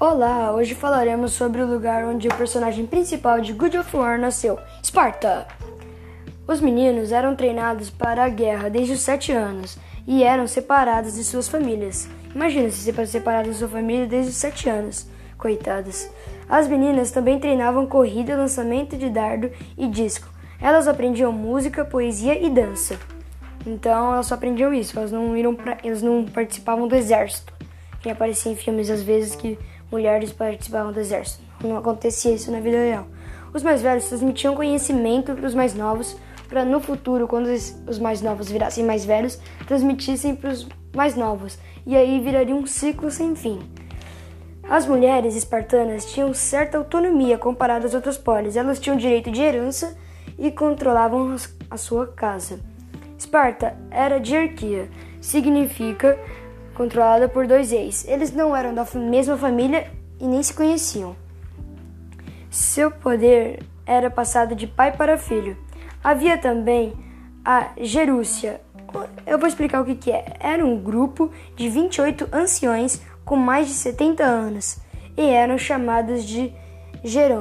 Olá, hoje falaremos sobre o lugar onde o personagem principal de God of War nasceu, Esparta. Os meninos eram treinados para a guerra desde os 7 anos e eram separados de suas famílias. Imagina se ser separado de sua família desde os 7 anos. Coitadas. As meninas também treinavam corrida, lançamento de dardo e disco. Elas aprendiam música, poesia e dança. Então elas só aprendiam isso, elas não, iram pra, elas não participavam do exército. Que aparecia em filmes às vezes que mulheres participavam do exército. Não acontecia isso na vida real. Os mais velhos transmitiam conhecimento para os mais novos, para no futuro, quando os mais novos virassem mais velhos, transmitissem para os mais novos, e aí viraria um ciclo sem fim. As mulheres espartanas tinham certa autonomia comparada às outras polis, elas tinham direito de herança e controlavam a sua casa. Esparta era diarquia, significa controlada por dois ex. Eles não eram da mesma família e nem se conheciam. Seu poder era passado de pai para filho. Havia também a Gerúcia. Eu vou explicar o que, que é. Era um grupo de 28 anciões com mais de 70 anos e eram chamados de Gerônimos.